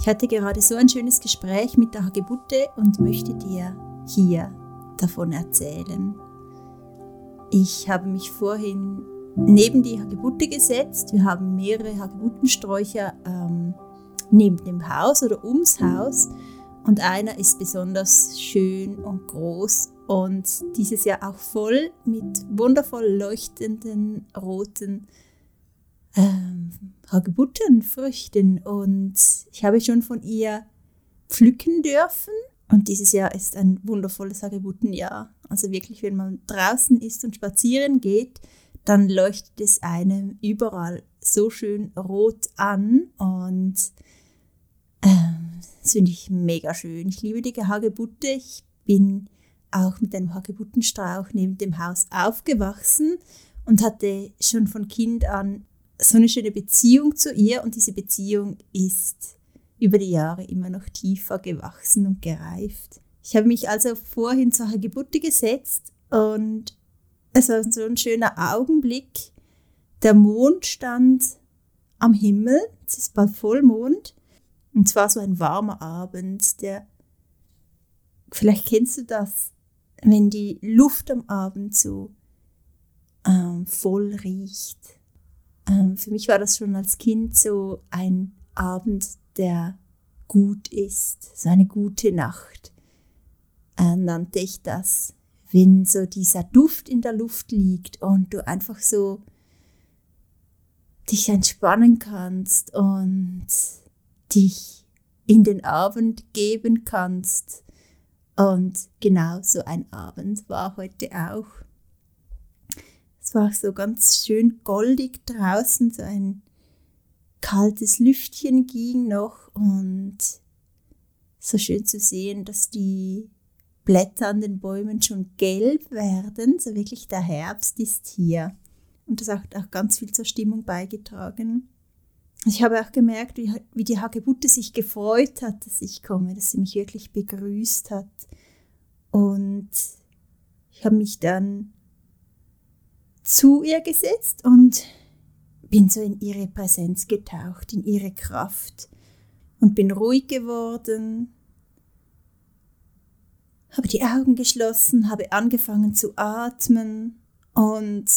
Ich hatte gerade so ein schönes Gespräch mit der Hagebutte und möchte dir hier davon erzählen. Ich habe mich vorhin neben die Hagebutte gesetzt. Wir haben mehrere Hagebuttensträucher ähm, neben dem Haus oder ums Haus. Und einer ist besonders schön und groß und dieses Jahr auch voll mit wundervoll leuchtenden roten ähm, Hagebuttenfrüchten. Und ich habe schon von ihr pflücken dürfen. Und dieses Jahr ist ein wundervolles Hagebuttenjahr. Also wirklich, wenn man draußen ist und spazieren geht, dann leuchtet es einem überall so schön rot an und ähm, das finde ich mega schön. Ich liebe die Hagebutte. Ich bin auch mit einem Hagebuttenstrauch neben dem Haus aufgewachsen und hatte schon von Kind an so eine schöne Beziehung zu ihr und diese Beziehung ist über die Jahre immer noch tiefer gewachsen und gereift. Ich habe mich also vorhin zur Hagebutte gesetzt und es war so ein schöner Augenblick. Der Mond stand am Himmel, es ist bald Vollmond und zwar so ein warmer Abend, der, vielleicht kennst du das, wenn die Luft am Abend so ähm, voll riecht. Ähm, für mich war das schon als Kind so ein Abend, der gut ist, so eine gute Nacht, äh, nannte ich das. Wenn so dieser Duft in der Luft liegt und du einfach so dich entspannen kannst und dich in den Abend geben kannst. Und genau so ein Abend war heute auch. Es war so ganz schön goldig draußen, so ein kaltes Lüftchen ging noch und so schön zu sehen, dass die Blätter an den Bäumen schon gelb werden, so wirklich der Herbst ist hier. Und das hat auch ganz viel zur Stimmung beigetragen. Ich habe auch gemerkt, wie, wie die Hagebutte sich gefreut hat, dass ich komme, dass sie mich wirklich begrüßt hat. Und ich habe mich dann zu ihr gesetzt und bin so in ihre Präsenz getaucht, in ihre Kraft und bin ruhig geworden, habe die Augen geschlossen, habe angefangen zu atmen und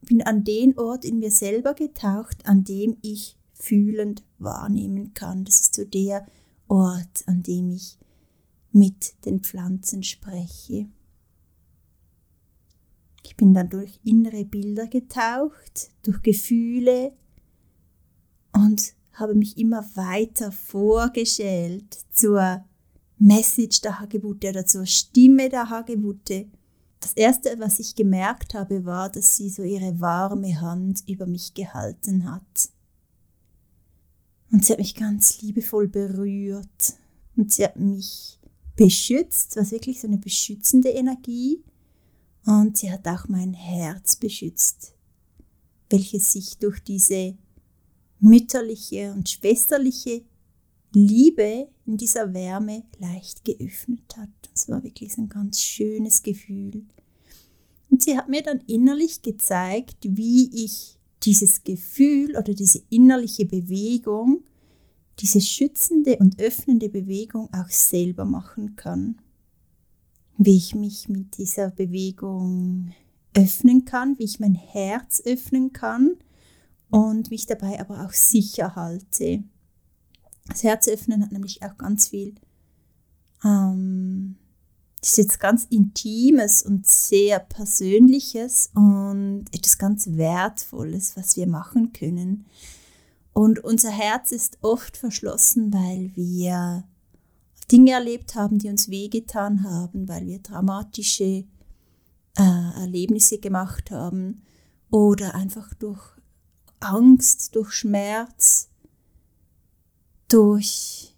bin an den Ort in mir selber getaucht, an dem ich fühlend wahrnehmen kann. Das ist so der Ort, an dem ich mit den Pflanzen spreche. Ich bin dann durch innere Bilder getaucht, durch Gefühle und habe mich immer weiter vorgestellt zur Message der Hagebutte oder zur Stimme der Hagebutte. Das erste, was ich gemerkt habe, war, dass sie so ihre warme Hand über mich gehalten hat. Und sie hat mich ganz liebevoll berührt. Und sie hat mich beschützt, was wirklich so eine beschützende Energie. Und sie hat auch mein Herz beschützt, welches sich durch diese mütterliche und schwesterliche Liebe in dieser Wärme leicht geöffnet hat. Das war wirklich so ein ganz schönes Gefühl. Und sie hat mir dann innerlich gezeigt, wie ich dieses Gefühl oder diese innerliche Bewegung, diese schützende und öffnende Bewegung auch selber machen kann. Wie ich mich mit dieser Bewegung öffnen kann, wie ich mein Herz öffnen kann und mich dabei aber auch sicher halte. Das Herz öffnen hat nämlich auch ganz viel ähm, ist jetzt ganz Intimes und sehr Persönliches und etwas ganz Wertvolles, was wir machen können. Und unser Herz ist oft verschlossen, weil wir Dinge erlebt haben, die uns wehgetan haben, weil wir dramatische äh, Erlebnisse gemacht haben oder einfach durch Angst, durch Schmerz, durch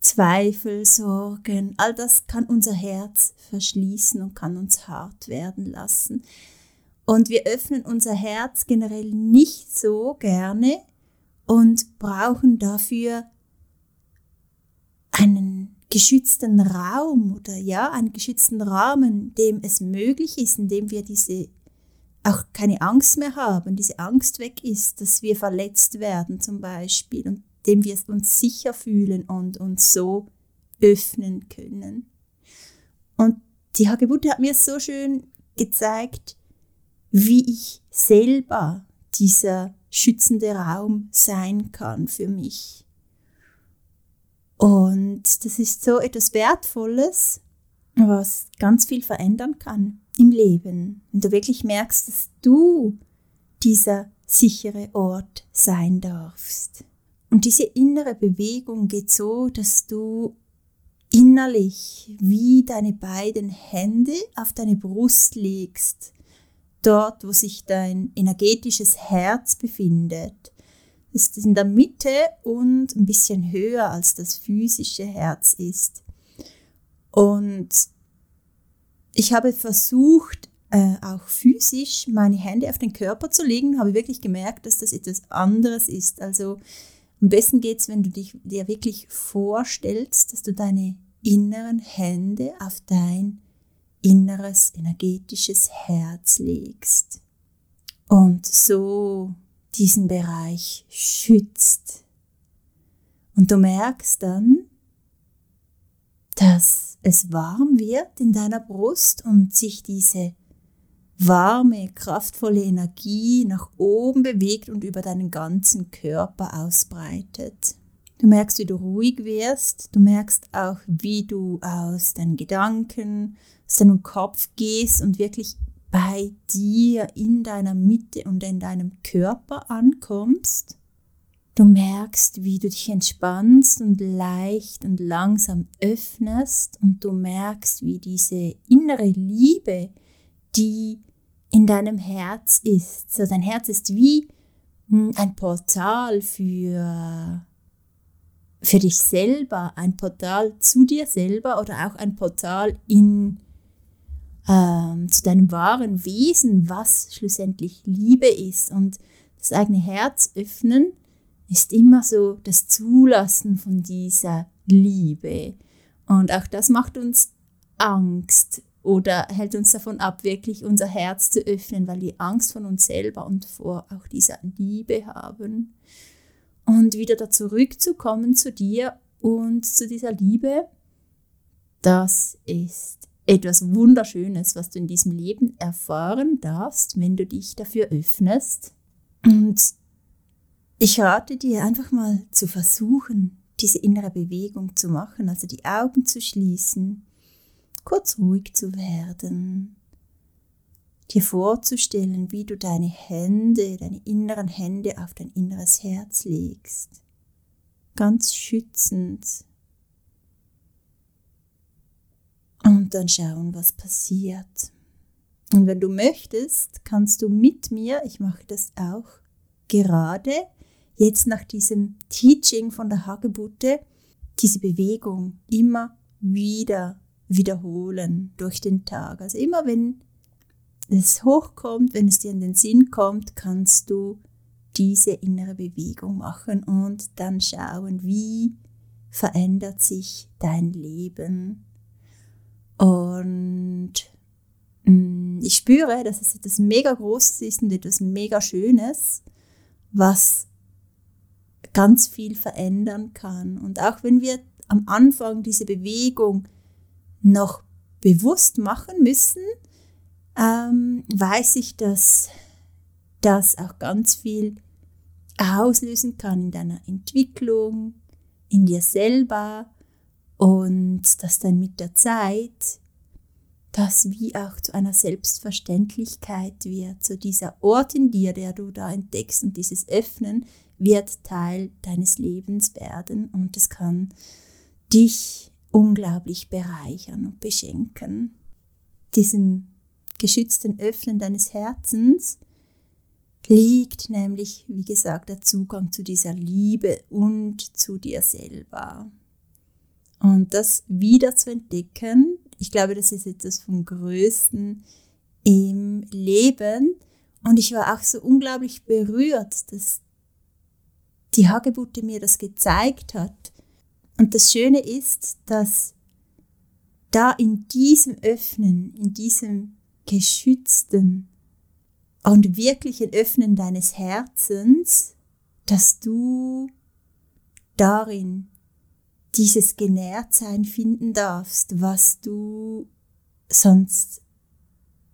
Zweifel, Sorgen, all das kann unser Herz verschließen und kann uns hart werden lassen. Und wir öffnen unser Herz generell nicht so gerne und brauchen dafür einen geschützten Raum oder ja, einen geschützten Rahmen, dem es möglich ist, in dem wir diese auch keine Angst mehr haben, diese Angst weg ist, dass wir verletzt werden zum Beispiel und dem wir uns sicher fühlen und uns so öffnen können. Und die Hagebutte hat mir so schön gezeigt, wie ich selber dieser schützende Raum sein kann für mich. Und das ist so etwas Wertvolles, was ganz viel verändern kann im Leben. Wenn du wirklich merkst, dass du dieser sichere Ort sein darfst. Und diese innere Bewegung geht so, dass du innerlich wie deine beiden Hände auf deine Brust legst, dort, wo sich dein energetisches Herz befindet. Ist in der Mitte und ein bisschen höher als das physische Herz ist. Und ich habe versucht, äh, auch physisch meine Hände auf den Körper zu legen, habe wirklich gemerkt, dass das etwas anderes ist. Also am besten geht es, wenn du dich dir wirklich vorstellst, dass du deine inneren Hände auf dein inneres energetisches Herz legst und so diesen Bereich schützt. Und du merkst dann, dass es warm wird in deiner Brust und sich diese warme, kraftvolle Energie nach oben bewegt und über deinen ganzen Körper ausbreitet. Du merkst, wie du ruhig wirst. Du merkst auch, wie du aus deinen Gedanken, aus deinem Kopf gehst und wirklich bei dir in deiner Mitte und in deinem Körper ankommst. Du merkst, wie du dich entspannst und leicht und langsam öffnest und du merkst, wie diese innere Liebe, die in deinem Herz ist. So dein Herz ist wie hm, ein Portal für, für dich selber, ein Portal zu dir selber oder auch ein Portal in, ähm, zu deinem wahren Wesen, was schlussendlich Liebe ist. Und das eigene Herz öffnen ist immer so das Zulassen von dieser Liebe. Und auch das macht uns Angst, oder hält uns davon ab, wirklich unser Herz zu öffnen, weil wir Angst von uns selber und vor auch dieser Liebe haben. Und wieder da zurückzukommen zu dir und zu dieser Liebe, das ist etwas Wunderschönes, was du in diesem Leben erfahren darfst, wenn du dich dafür öffnest. Und ich rate dir einfach mal zu versuchen, diese innere Bewegung zu machen, also die Augen zu schließen kurz ruhig zu werden, dir vorzustellen, wie du deine Hände, deine inneren Hände auf dein inneres Herz legst, ganz schützend. Und dann schauen, was passiert. Und wenn du möchtest, kannst du mit mir, ich mache das auch gerade, jetzt nach diesem Teaching von der Hagebutte, diese Bewegung immer wieder wiederholen durch den Tag. Also immer wenn es hochkommt, wenn es dir in den Sinn kommt, kannst du diese innere Bewegung machen und dann schauen, wie verändert sich dein Leben. Und mm, ich spüre, dass es etwas mega Großes ist und etwas mega Schönes, was ganz viel verändern kann. Und auch wenn wir am Anfang diese Bewegung noch bewusst machen müssen, ähm, weiß ich, dass das auch ganz viel auslösen kann in deiner Entwicklung, in dir selber und dass dann mit der Zeit das wie auch zu einer Selbstverständlichkeit wird. So dieser Ort in dir, der du da entdeckst und dieses Öffnen wird Teil deines Lebens werden und es kann dich unglaublich bereichern und beschenken. Diesem geschützten Öffnen deines Herzens liegt nämlich, wie gesagt, der Zugang zu dieser Liebe und zu dir selber. Und das wieder zu entdecken, ich glaube, das ist etwas vom Größten im Leben. Und ich war auch so unglaublich berührt, dass die Hagebutte mir das gezeigt hat, und das Schöne ist, dass da in diesem Öffnen, in diesem geschützten und wirklichen Öffnen deines Herzens, dass du darin dieses Genährtsein finden darfst, was du sonst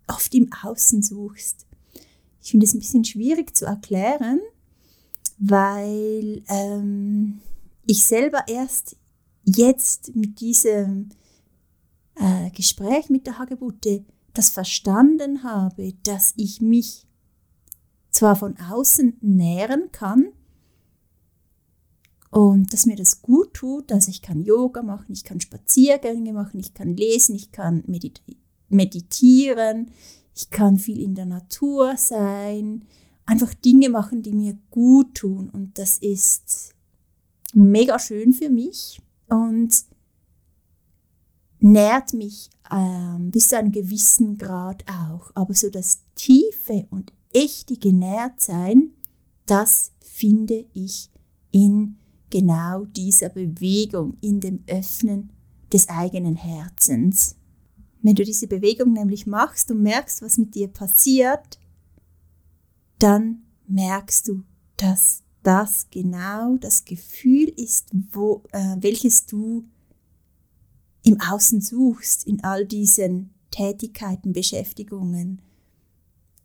oft im Außen suchst. Ich finde es ein bisschen schwierig zu erklären, weil ähm, ich selber erst jetzt mit diesem äh, Gespräch mit der Hagebutte das verstanden habe, dass ich mich zwar von außen nähren kann und dass mir das gut tut, also ich kann Yoga machen, ich kann Spaziergänge machen, ich kann lesen, ich kann medit meditieren, ich kann viel in der Natur sein, einfach Dinge machen, die mir gut tun und das ist mega schön für mich und nährt mich ähm, bis zu einem gewissen Grad auch. Aber so das tiefe und echte Genährtsein, das finde ich in genau dieser Bewegung, in dem Öffnen des eigenen Herzens. Wenn du diese Bewegung nämlich machst und merkst, was mit dir passiert, dann merkst du, dass das genau das Gefühl ist, wo, äh, welches du im Außen suchst, in all diesen Tätigkeiten, Beschäftigungen.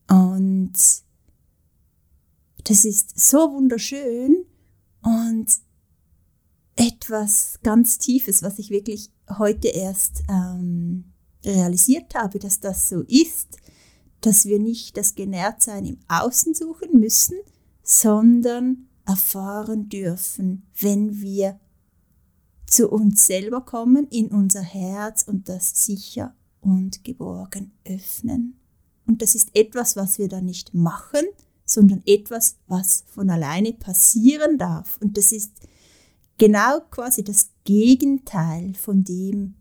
Und das ist so wunderschön und etwas ganz Tiefes, was ich wirklich heute erst ähm, realisiert habe, dass das so ist, dass wir nicht das Genährtsein im Außen suchen müssen, sondern erfahren dürfen, wenn wir zu uns selber kommen, in unser Herz und das sicher und geborgen öffnen. Und das ist etwas, was wir dann nicht machen, sondern etwas, was von alleine passieren darf. Und das ist genau quasi das Gegenteil von dem,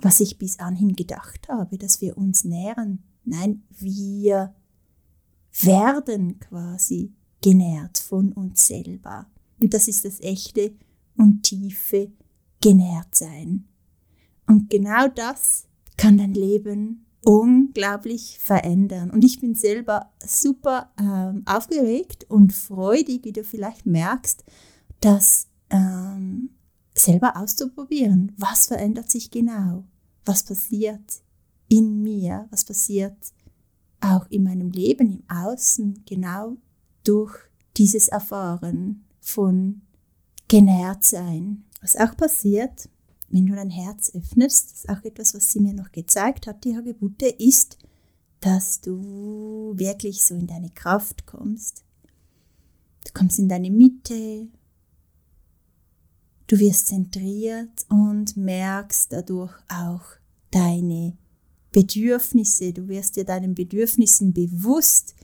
was ich bis anhin gedacht habe, dass wir uns nähren. Nein, wir werden quasi genährt von uns selber. Und das ist das echte und tiefe genährt sein. Und genau das kann dein Leben unglaublich verändern. Und ich bin selber super ähm, aufgeregt und freudig, wie du vielleicht merkst, das ähm, selber auszuprobieren. Was verändert sich genau? Was passiert in mir? Was passiert auch in meinem Leben, im Außen, genau durch dieses Erfahren von genährt sein. Was auch passiert, wenn du dein Herz öffnest, das ist auch etwas, was sie mir noch gezeigt hat, die Hagebutte, ist, dass du wirklich so in deine Kraft kommst. Du kommst in deine Mitte, du wirst zentriert und merkst dadurch auch deine Bedürfnisse. Du wirst dir deinen Bedürfnissen bewusst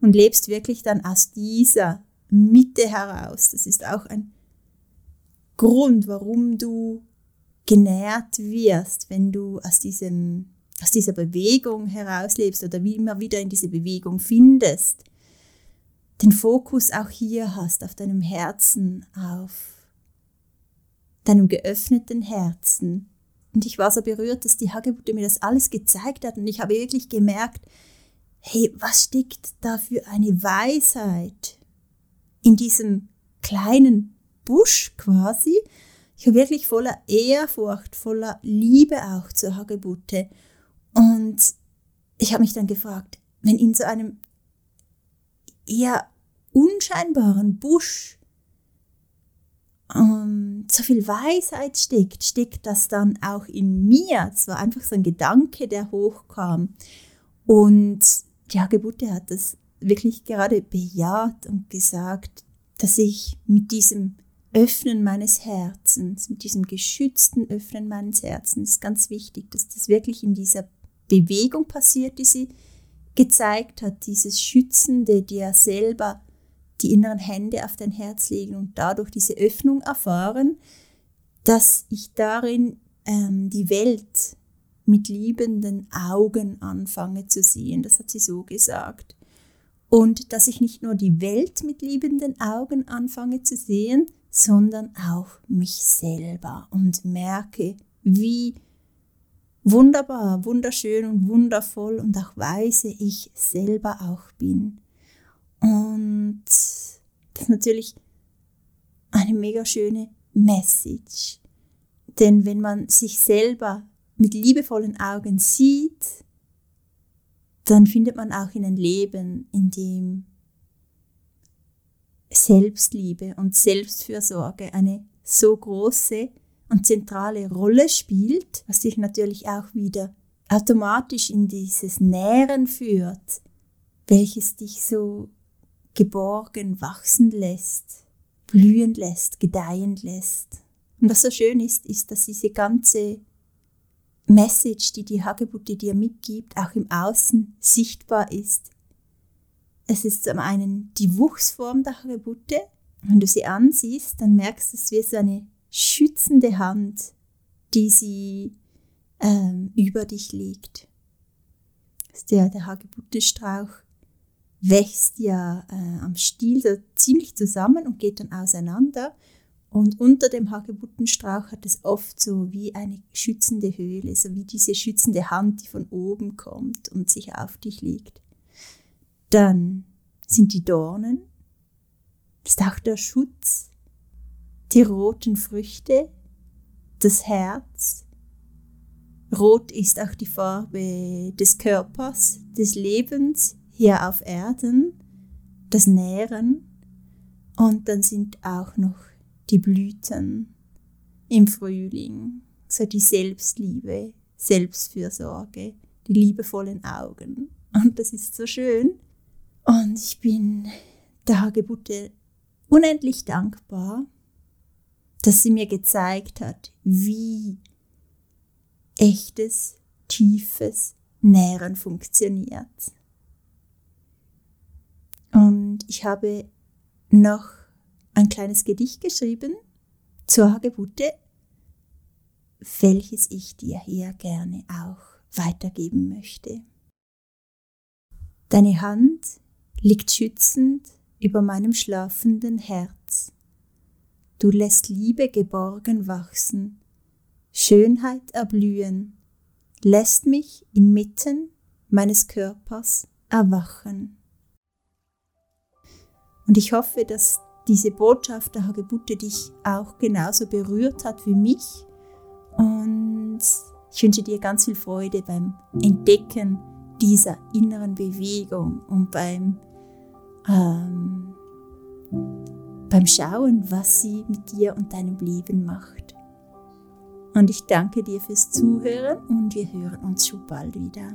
und lebst wirklich dann aus dieser Mitte heraus. Das ist auch ein Grund, warum du genährt wirst, wenn du aus, diesem, aus dieser Bewegung herauslebst oder wie immer wieder in diese Bewegung findest, den Fokus auch hier hast, auf deinem Herzen, auf deinem geöffneten Herzen. Und ich war so berührt, dass die Hagebutte mir das alles gezeigt hat und ich habe wirklich gemerkt, hey, was steckt da für eine Weisheit in diesem kleinen Busch quasi. Ich war wirklich voller Ehrfurcht, voller Liebe auch zur Hagebutte. Und ich habe mich dann gefragt, wenn in so einem eher unscheinbaren Busch ähm, so viel Weisheit steckt, steckt das dann auch in mir. Es war einfach so ein Gedanke, der hochkam. Und die Hagebutte hat das wirklich gerade bejaht und gesagt, dass ich mit diesem Öffnen meines Herzens, mit diesem geschützten Öffnen meines Herzens, ist ganz wichtig, dass das wirklich in dieser Bewegung passiert, die sie gezeigt hat, dieses Schützende, dir selber die inneren Hände auf dein Herz legen und dadurch diese Öffnung erfahren, dass ich darin ähm, die Welt mit liebenden Augen anfange zu sehen. Das hat sie so gesagt. Und dass ich nicht nur die Welt mit liebenden Augen anfange zu sehen, sondern auch mich selber und merke, wie wunderbar, wunderschön und wundervoll und auch weise ich selber auch bin. Und das natürlich eine mega schöne Message. Denn wenn man sich selber mit liebevollen Augen sieht, dann findet man auch in ein Leben, in dem Selbstliebe und Selbstfürsorge eine so große und zentrale Rolle spielt, was dich natürlich auch wieder automatisch in dieses Nähren führt, welches dich so geborgen wachsen lässt, blühen lässt, gedeihen lässt. Und was so schön ist, ist, dass diese ganze Message, die die Hagebutte dir mitgibt, auch im Außen sichtbar ist. Es ist zum einen die Wuchsform der Hagebutte. Wenn du sie ansiehst, dann merkst du, es wie so eine schützende Hand, die sie ähm, über dich liegt. Der, der Hagebuttenstrauch wächst ja äh, am Stiel so ziemlich zusammen und geht dann auseinander. Und unter dem Hagebuttenstrauch hat es oft so wie eine schützende Höhle, so wie diese schützende Hand, die von oben kommt und sich auf dich legt. Dann sind die Dornen, das ist auch der Schutz, die roten Früchte, das Herz. Rot ist auch die Farbe des Körpers, des Lebens hier auf Erden, das Nähren. Und dann sind auch noch die Blüten im Frühling, so die Selbstliebe, Selbstfürsorge, die liebevollen Augen. Und das ist so schön. Und ich bin der Hagebutte unendlich dankbar, dass sie mir gezeigt hat, wie echtes, tiefes Nähren funktioniert. Und ich habe noch ein kleines Gedicht geschrieben zur Hagebutte, welches ich dir hier gerne auch weitergeben möchte. Deine Hand liegt schützend über meinem schlafenden Herz. Du lässt Liebe geborgen wachsen, Schönheit erblühen, lässt mich inmitten meines Körpers erwachen. Und ich hoffe, dass diese Botschaft der Hagebutte dich auch genauso berührt hat wie mich. Und ich wünsche dir ganz viel Freude beim Entdecken dieser inneren Bewegung und beim, ähm, beim Schauen, was sie mit dir und deinem Leben macht. Und ich danke dir fürs Zuhören und wir hören uns schon bald wieder.